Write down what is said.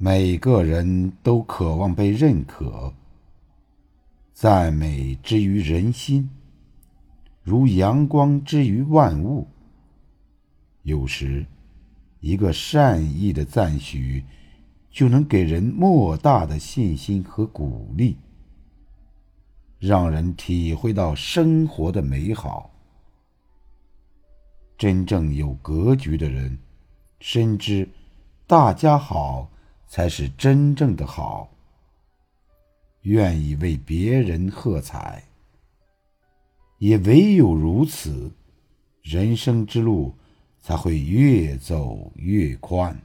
每个人都渴望被认可，赞美之于人心，如阳光之于万物。有时，一个善意的赞许，就能给人莫大的信心和鼓励，让人体会到生活的美好。真正有格局的人，深知大家好。才是真正的好，愿意为别人喝彩。也唯有如此，人生之路才会越走越宽。